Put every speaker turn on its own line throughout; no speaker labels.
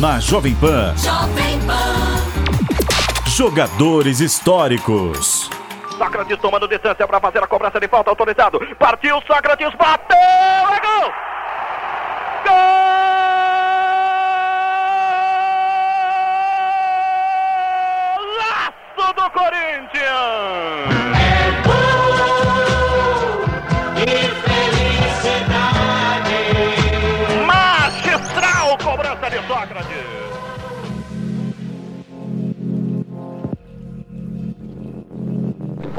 na Jovem Pan. Jogadores históricos.
Sócrates tomando distância para fazer a cobrança de falta autorizado. Partiu Sócrates, bateu!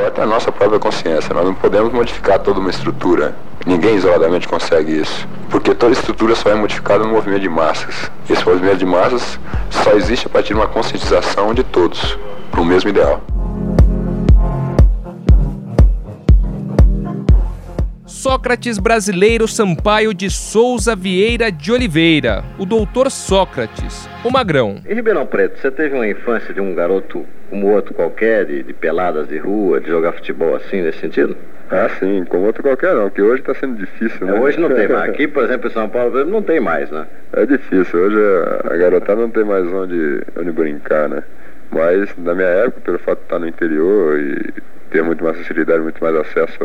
Importa é a nossa própria consciência. Nós não podemos modificar toda uma estrutura. Ninguém isoladamente consegue isso. Porque toda estrutura só é modificada no movimento de massas. Esse movimento de massas só existe a partir de uma conscientização de todos para o mesmo ideal.
Sócrates brasileiro Sampaio de Souza Vieira de Oliveira, o doutor Sócrates, o magrão.
Em Ribeirão Preto, você teve uma infância de um garoto como outro qualquer, de, de peladas de rua, de jogar futebol assim, nesse sentido?
Ah, sim, como outro qualquer não, que hoje está sendo difícil, né?
É, hoje não tem mais. Aqui, por exemplo, em São Paulo, não tem mais, né?
É difícil, hoje a garotada não tem mais onde, onde brincar, né? Mas na minha época, pelo fato de estar no interior e ter muito mais facilidade, muito mais acesso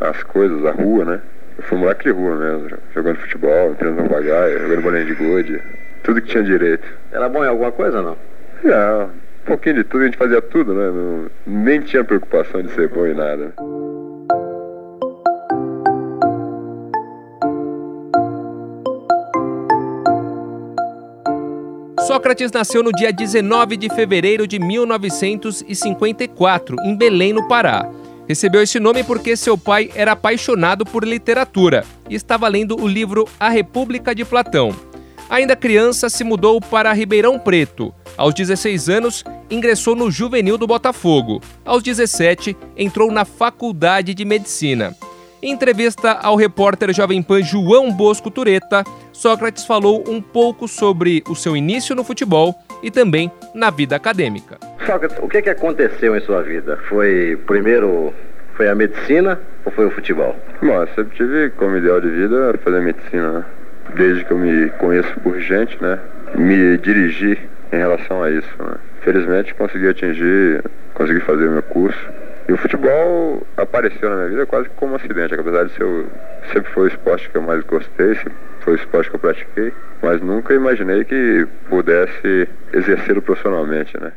as coisas, a rua, né? Eu fui moleque de rua mesmo, jogando futebol, entrando no bagaia, jogando bolinha de gude, tudo que tinha direito.
Era bom em alguma coisa não?
Não, um pouquinho de tudo, a gente fazia tudo, né? Não, nem tinha preocupação de ser bom em nada.
Sócrates nasceu no dia 19 de fevereiro de 1954, em Belém, no Pará. Recebeu esse nome porque seu pai era apaixonado por literatura e estava lendo o livro A República de Platão. Ainda criança, se mudou para Ribeirão Preto. Aos 16 anos, ingressou no Juvenil do Botafogo. Aos 17, entrou na Faculdade de Medicina. Em entrevista ao repórter Jovem Pan João Bosco Tureta, Sócrates falou um pouco sobre o seu início no futebol e também na vida acadêmica.
O que, que aconteceu em sua vida? Foi primeiro foi a medicina ou foi o futebol?
Bom, eu sempre tive como ideal de vida fazer medicina, né? Desde que eu me conheço por gente, né? Me dirigir em relação a isso, né? Felizmente consegui atingir, consegui fazer o meu curso. E o futebol apareceu na minha vida quase como um acidente, apesar de ser sempre foi o esporte que eu mais gostei, foi o esporte que eu pratiquei, mas nunca imaginei que pudesse exercê-lo profissionalmente, né?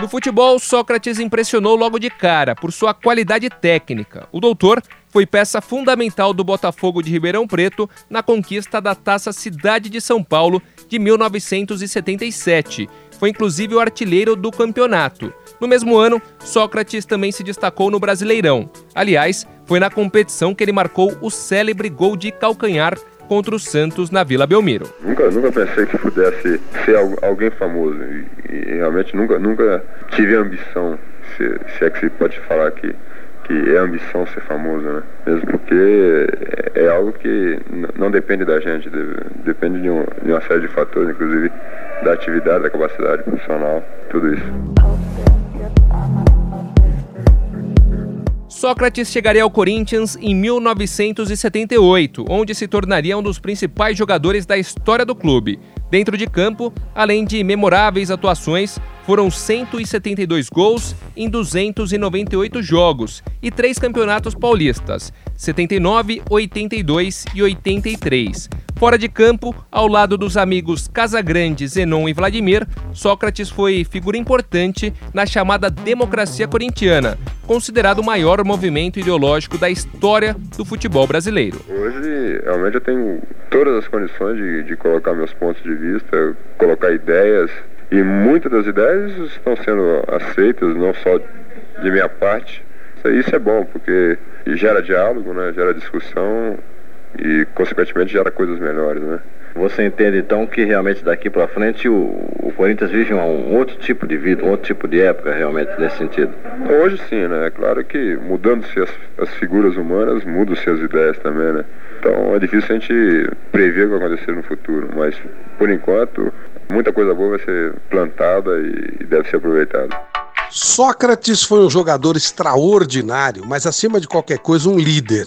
No futebol, Sócrates impressionou logo de cara por sua qualidade técnica. O doutor foi peça fundamental do Botafogo de Ribeirão Preto na conquista da Taça Cidade de São Paulo de 1977. Foi inclusive o artilheiro do campeonato. No mesmo ano, Sócrates também se destacou no Brasileirão. Aliás, foi na competição que ele marcou o célebre gol de calcanhar contra o Santos na Vila Belmiro.
Nunca, nunca pensei que pudesse ser alguém famoso e, e realmente nunca, nunca tive ambição, se, se, é que se pode falar que, que é ambição ser famoso, né? Mesmo porque é, é algo que não depende da gente, depende de, um, de uma série de fatores, inclusive da atividade, da capacidade profissional, tudo isso.
Sócrates chegaria ao Corinthians em 1978, onde se tornaria um dos principais jogadores da história do clube. Dentro de campo, além de memoráveis atuações, foram 172 gols em 298 jogos e três campeonatos paulistas, 79, 82 e 83. Fora de campo, ao lado dos amigos Casagrande, Zenon e Vladimir, Sócrates foi figura importante na chamada democracia corintiana, considerado o maior movimento ideológico da história do futebol brasileiro.
Hoje, realmente, eu tenho todas as condições de, de colocar meus pontos de vista, colocar ideias, e muitas das ideias estão sendo aceitas, não só de minha parte. Isso é bom, porque gera diálogo, né? gera discussão e, consequentemente, gera coisas melhores, né?
Você entende então que realmente daqui para frente o, o, Corinthians vive um, um, outro tipo de vida, um outro tipo de época realmente nesse sentido?
Hoje sim, né? É claro que mudando-se as, as, figuras humanas, mudam-se as ideias também, né? Então é difícil a gente prever o que vai acontecer no futuro, mas por enquanto muita coisa boa vai ser plantada e, e deve ser aproveitada.
Sócrates foi um jogador extraordinário, mas acima de qualquer coisa, um líder.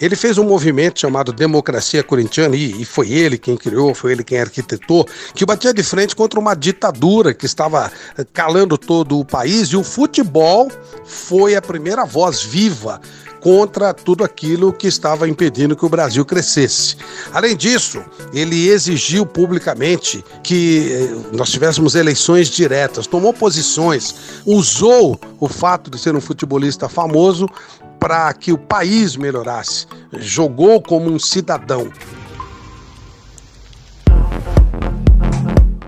Ele fez um movimento chamado Democracia Corintiana, e, foi ele quem criou, foi ele quem arquitetou, que batia de frente contra uma ditadura que estava eh, calando todo o país, e o futebol foi a primeira voz viva contra tudo aquilo que estava impedindo que o Brasil crescesse. Além disso, ele exigiu publicamente que eh, nós tivéssemos eleições diretas, tomou posições, usou o fato de ser um futebolista famoso para que o país melhorasse, jogou como um cidadão.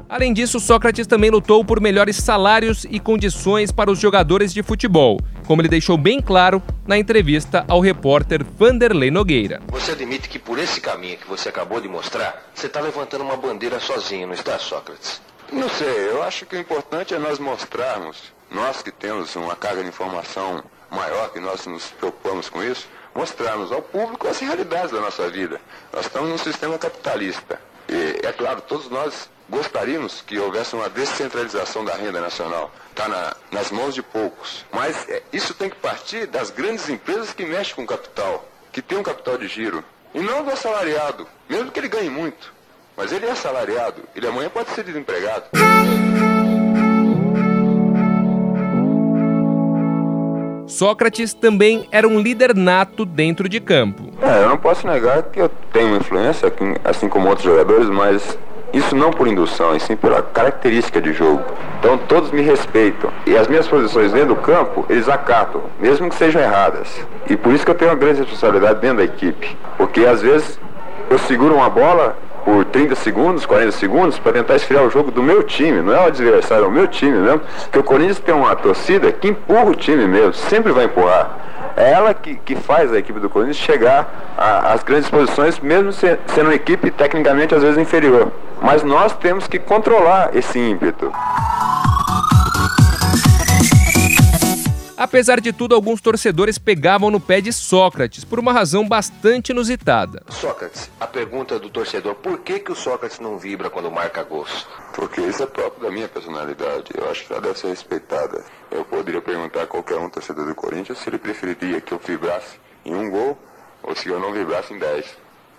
Além disso, Sócrates também lutou por melhores salários e condições para os jogadores de futebol, como ele deixou bem claro na entrevista ao repórter Vanderlei Nogueira.
Você admite que por esse caminho que você acabou de mostrar, você está levantando uma bandeira sozinho, não está, Sócrates?
Não sei, eu acho que o importante é nós mostrarmos, nós que temos uma carga de informação maior, que nós nos preocupamos com isso, mostrarmos ao público as realidades da nossa vida. Nós estamos num sistema capitalista. E, é claro, todos nós gostaríamos que houvesse uma descentralização da renda nacional. Está na, nas mãos de poucos. Mas é, isso tem que partir das grandes empresas que mexem com capital, que tem um capital de giro. E não do assalariado, mesmo que ele ganhe muito. Mas ele é assalariado, ele amanhã pode ser desempregado.
Sócrates também era um líder nato dentro de campo.
É, eu não posso negar que eu tenho influência, assim como outros jogadores, mas isso não por indução, e sim pela característica de jogo. Então todos me respeitam. E as minhas posições dentro do campo, eles acatam, mesmo que sejam erradas. E por isso que eu tenho uma grande responsabilidade dentro da equipe. Porque às vezes eu seguro uma bola por 30 segundos, 40 segundos, para tentar esfriar o jogo do meu time, não é o adversário, é o meu time mesmo. Porque o Corinthians tem uma torcida que empurra o time mesmo, sempre vai empurrar. É ela que, que faz a equipe do Corinthians chegar às grandes posições, mesmo se, sendo uma equipe tecnicamente às vezes inferior. Mas nós temos que controlar esse ímpeto.
Apesar de tudo, alguns torcedores pegavam no pé de Sócrates por uma razão bastante inusitada.
Sócrates, a pergunta do torcedor: por que, que o Sócrates não vibra quando marca gols?
Porque isso é próprio da minha personalidade. Eu acho que ela deve ser respeitada. Eu poderia perguntar a qualquer um torcedor do Corinthians se ele preferiria que eu vibrasse em um gol ou se eu não vibrasse em dez.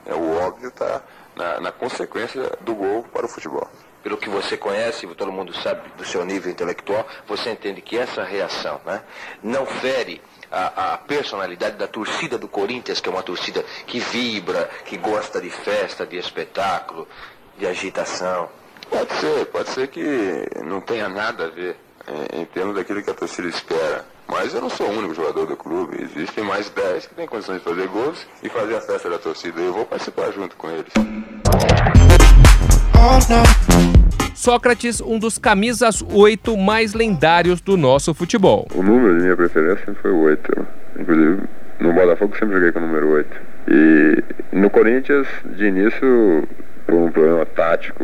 É, o óbvio está na, na consequência do gol para o futebol
pelo que você conhece, todo mundo sabe do seu nível intelectual, você entende que essa reação né, não fere a, a, personalidade da torcida do Corinthians, que é uma torcida que vibra, que gosta de festa, de espetáculo, de agitação.
Pode ser, pode ser que não tenha nada a ver em, em termos daquilo que a torcida espera. Mas eu não sou o único jogador do clube. Existem mais 10 que têm condições de fazer gols e fazer a festa da torcida. Eu vou participar junto com eles.
Sócrates, um dos camisas 8 mais lendários do nosso futebol.
O número de minha preferência foi o 8. Inclusive, no Botafogo sempre joguei com o número 8. E no Corinthians, de início, por um problema tático,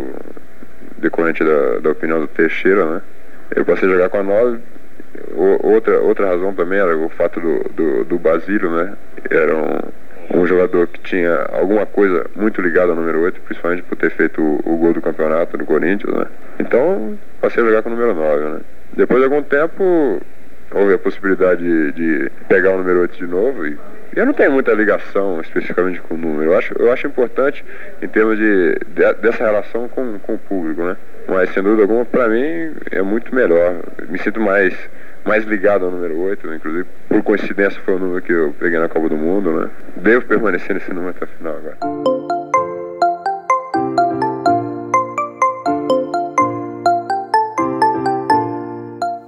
decorrente da, da opinião do Teixeira, né? Eu passei a jogar com a 9. Outra, outra razão também era o fato do, do, do Basílio, né? Era um um jogador que tinha alguma coisa muito ligada ao número 8, principalmente por ter feito o, o gol do campeonato do Corinthians, né? Então, passei a jogar com o número 9, né? Depois de algum tempo, houve a possibilidade de, de pegar o número 8 de novo e eu não tenho muita ligação especificamente com o número. Eu acho, eu acho importante em termos de, de dessa relação com, com o público, né? Mas sem dúvida alguma, para mim é muito melhor. Me sinto mais mais ligado ao número 8, inclusive por coincidência foi o número que eu peguei na Copa do Mundo, né? Devo permanecer nesse número até o final agora.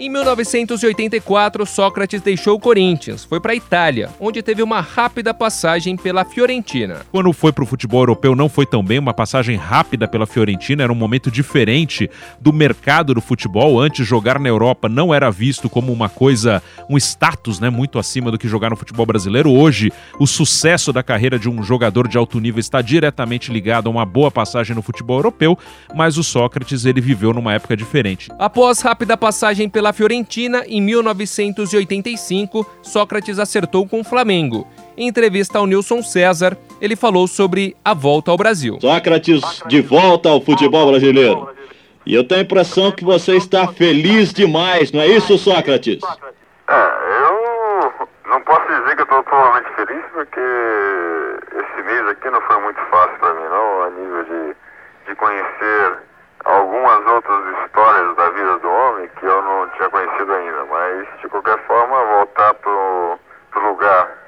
Em 1984, Sócrates deixou o Corinthians, foi para a Itália, onde teve uma rápida passagem pela Fiorentina.
Quando foi para o futebol europeu, não foi tão bem, uma passagem rápida pela Fiorentina, era um momento diferente do mercado do futebol. Antes, jogar na Europa não era visto como uma coisa, um status né, muito acima do que jogar no futebol brasileiro. Hoje, o sucesso da carreira de um jogador de alto nível está diretamente ligado a uma boa passagem no futebol europeu, mas o Sócrates ele viveu numa época diferente.
Após rápida passagem pela Fiorentina, em 1985, Sócrates acertou com o Flamengo. Em entrevista ao Nilson César, ele falou sobre a volta ao Brasil.
Sócrates de volta ao futebol brasileiro. E eu tenho a impressão que você está feliz demais, não é isso, Sócrates?
É, eu não posso dizer que estou totalmente feliz
feliz porque esse mês aqui não foi muito fácil para mim, não, a nível de, de conhecer algumas outras histórias da vida do homem que eu não tinha conhecido ainda, mas de qualquer forma voltar pro, pro lugar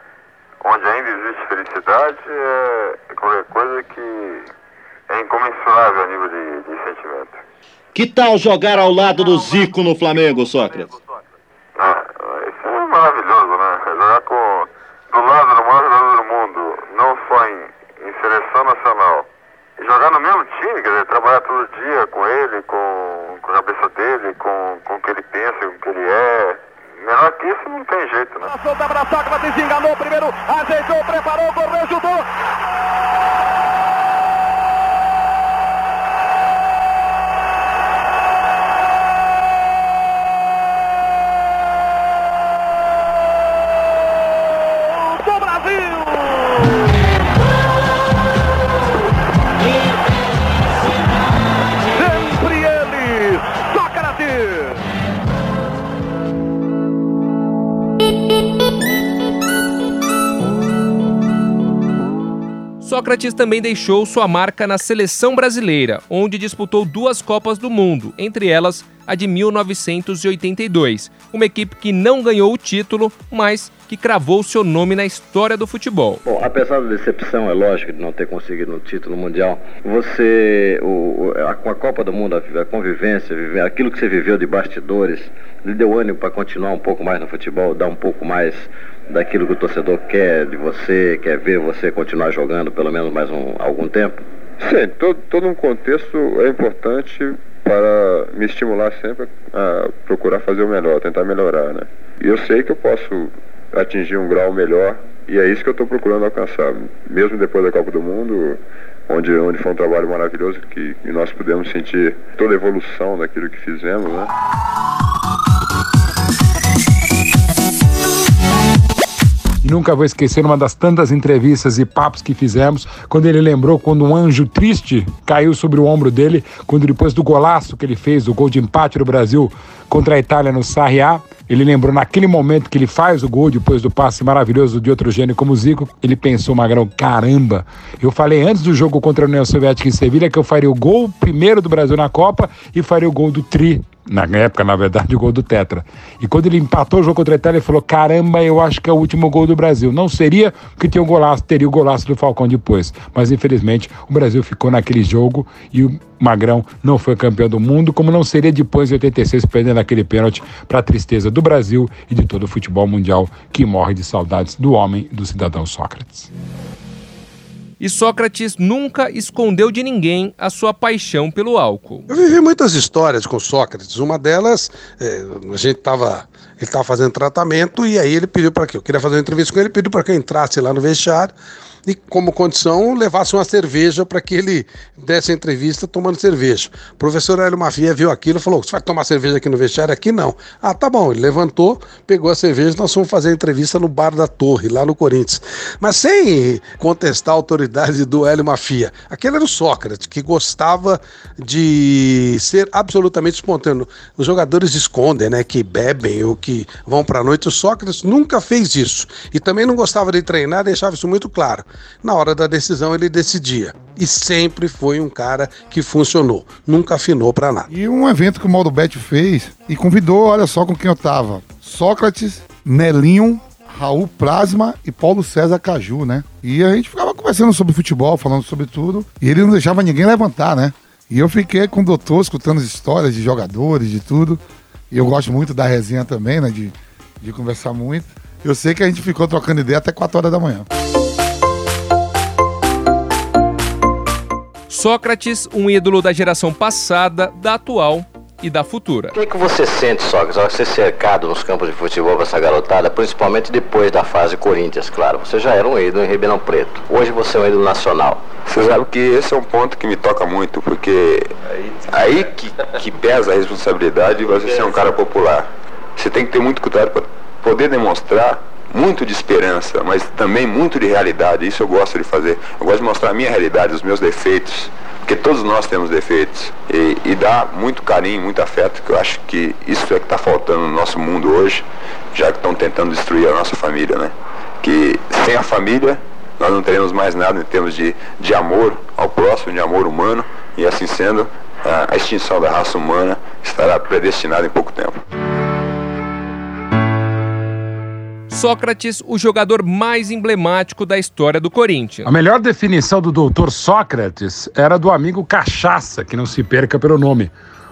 onde ainda existe felicidade é qualquer coisa que é incomensurável a nível de, de sentimento.
Que tal jogar ao lado do Zico no Flamengo, Sócrates?
Ah, isso é maravilhoso, né? Jogar com, do lado do maior jogador do mundo, não só em, em seleção nacional, jogar no mesmo time, quer dizer, trabalhar todo dia com ele, com, com a cabeça dele, com, com o que ele pensa, com o que ele é. Menor que isso não tem jeito, né?
Solta para Sócrates, enganou primeiro, ajeitou, preparou, correu, chutou. Sócrates
também deixou sua marca na seleção brasileira, onde disputou duas Copas do Mundo, entre elas a de 1982, uma equipe que não ganhou o título, mas que cravou seu nome na história do futebol.
Bom, apesar da decepção, é lógico, de não ter conseguido um título mundial, você, o, o- a, com a Copa do Mundo, a, a convivência, aquilo que você viveu de bastidores, lhe deu ânimo para continuar um pouco mais no futebol, dar um pouco mais daquilo que o torcedor quer de você, quer ver você continuar jogando pelo menos mais um, algum tempo?
Sim, todo, todo um contexto é importante para me estimular sempre a procurar fazer o melhor, tentar melhorar, né? E eu sei que eu posso atingir um grau melhor e é isso que eu estou procurando alcançar. Mesmo depois da Copa do Mundo, onde, onde foi um trabalho maravilhoso que, que nós pudemos sentir toda a evolução daquilo que fizemos, né?
Nunca vou esquecer uma das tantas entrevistas e papos que fizemos, quando ele lembrou quando um anjo triste caiu sobre o ombro dele, quando depois do golaço que ele fez, o gol de empate do Brasil contra a Itália no Sarri A, ele lembrou naquele momento que ele faz o gol depois do passe maravilhoso de outro gênio como o Zico, ele pensou, Magrão, caramba, eu falei antes do jogo contra a União Soviética em Sevilha que eu faria o gol primeiro do Brasil na Copa e faria o gol do Tri na época, na verdade, o gol do Tetra. E quando ele empatou o jogo contra a Itália, ele falou: caramba, eu acho que é o último gol do Brasil. Não seria, porque tinha o golaço, teria o golaço do Falcão depois. Mas infelizmente o Brasil ficou naquele jogo e o Magrão não foi campeão do mundo, como não seria depois de 86, perdendo aquele pênalti para a tristeza do Brasil e de todo o futebol mundial que morre de saudades do homem, do cidadão Sócrates.
E Sócrates nunca escondeu de ninguém a sua paixão pelo álcool.
Eu vivi muitas histórias com Sócrates. Uma delas, é, a gente estava. Ele estava fazendo tratamento e aí ele pediu para que eu queria fazer uma entrevista com ele, pediu para que eu entrasse lá no vestiário e, como condição, levasse uma cerveja para que ele desse a entrevista tomando cerveja. O professor Hélio Mafia viu aquilo e falou: Você vai tomar cerveja aqui no vestiário? Aqui não. Ah, tá bom. Ele levantou, pegou a cerveja nós fomos fazer a entrevista no Bar da Torre, lá no Corinthians. Mas sem contestar a autoridade do Hélio Mafia. Aquele era o Sócrates, que gostava de ser absolutamente espontâneo. Os jogadores escondem, né? Que bebem ou que vão para a noite. O Sócrates nunca fez isso. E também não gostava de treinar, deixava isso muito claro. Na hora da decisão, ele decidia. E sempre foi um cara que funcionou. Nunca afinou para nada.
E um evento que o Maldo Bet fez e convidou, olha só com quem eu tava: Sócrates, Nelinho, Raul Plasma e Paulo César Caju, né? E a gente ficava conversando sobre futebol, falando sobre tudo, e ele não deixava ninguém levantar, né? E eu fiquei com o doutor escutando as histórias de jogadores, de tudo. E eu gosto muito da resenha também, né? De, de conversar muito. Eu sei que a gente ficou trocando ideia até 4 horas da manhã.
Sócrates, um ídolo da geração passada, da atual e da futura.
O que, é que você sente, Sócrates, ao ser cercado nos campos de futebol por essa garotada, principalmente depois da fase Corinthians, claro? Você já era um ídolo em Ribeirão Preto. Hoje você é um ídolo nacional.
Você sabe que esse é um ponto que me toca muito, porque aí que, que pesa a responsabilidade de você ser um cara popular. Você tem que ter muito cuidado para poder demonstrar muito de esperança, mas também muito de realidade. Isso eu gosto de fazer. Eu gosto de mostrar a minha realidade, os meus defeitos, porque todos nós temos defeitos. E, e dar muito carinho, muito afeto, que eu acho que isso é que está faltando no nosso mundo hoje, já que estão tentando destruir a nossa família, né?
que sem a família nós não teremos mais nada em termos de, de amor ao próximo, de amor humano, e assim sendo, a extinção da raça humana estará predestinada em pouco tempo.
Sócrates, o jogador mais emblemático da história do Corinthians.
A melhor definição do doutor Sócrates era do amigo Cachaça, que não se perca pelo nome.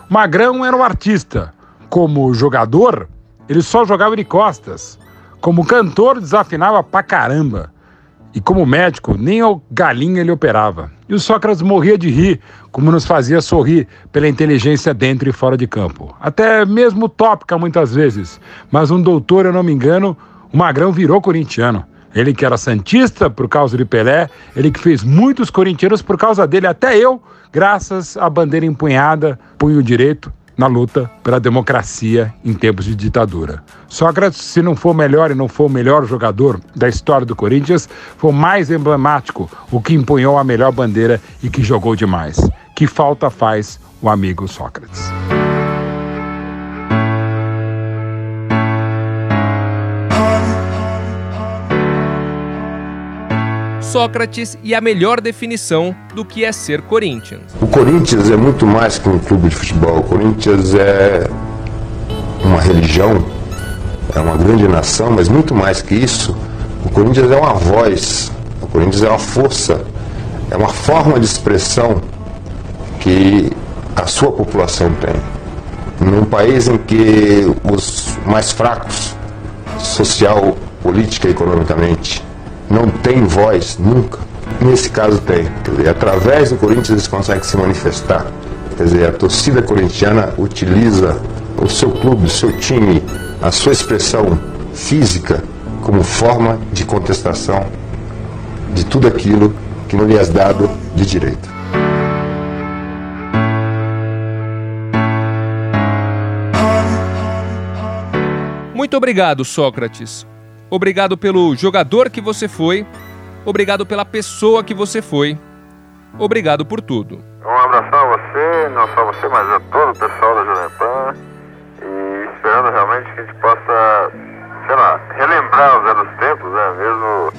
Magrão era um artista. Como jogador, ele só jogava de costas. Como cantor, desafinava pra caramba. E como médico, nem ao galinha ele operava. E o Sócrates morria de rir, como nos fazia sorrir pela inteligência dentro e fora de campo. Até mesmo tópica muitas vezes. Mas um doutor, eu não me engano, o Magrão virou corintiano. Ele que era santista por causa de Pelé, ele que fez muitos corintianos por causa dele, até eu, graças à bandeira empunhada, punho direito, na luta pela democracia em tempos de ditadura. Sócrates, se não for melhor e não for o melhor jogador da história do Corinthians, foi o mais emblemático, o que empunhou a melhor bandeira e que jogou demais. Que falta faz o amigo Sócrates?
Sócrates e a melhor definição do que é ser Corinthians.
O Corinthians é muito mais que um clube de futebol. O Corinthians é uma religião, é uma grande nação, mas muito mais que isso, o Corinthians é uma voz, o Corinthians é uma força, é uma forma de expressão que a sua população tem. Num país em que os mais fracos, social, política e economicamente, não tem voz nunca. Nesse caso tem. Quer dizer, através do Corinthians eles conseguem se manifestar. Quer dizer, a torcida corintiana utiliza o seu clube, o seu time, a sua expressão física como forma de contestação de tudo aquilo que não lhe é dado de direito.
Muito obrigado, Sócrates. Obrigado pelo jogador que você foi. Obrigado pela pessoa que você foi. Obrigado por tudo.
Um abração a você, não só você, mas a todo o pessoal da Jovem Pan. E esperando realmente que a gente possa, sei lá, relembrar os velhos tempos, né? Mesmo,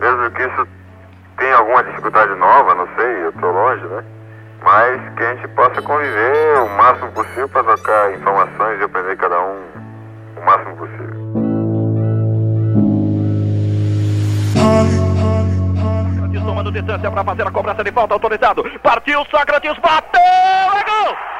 mesmo que isso tenha alguma dificuldade nova, não sei, eu tô longe, né? Mas que a gente possa conviver o máximo possível para trocar informações e aprender cada um
distância para fazer a cobrança de falta autorizado. Partiu Sócrates, bateu, é gol!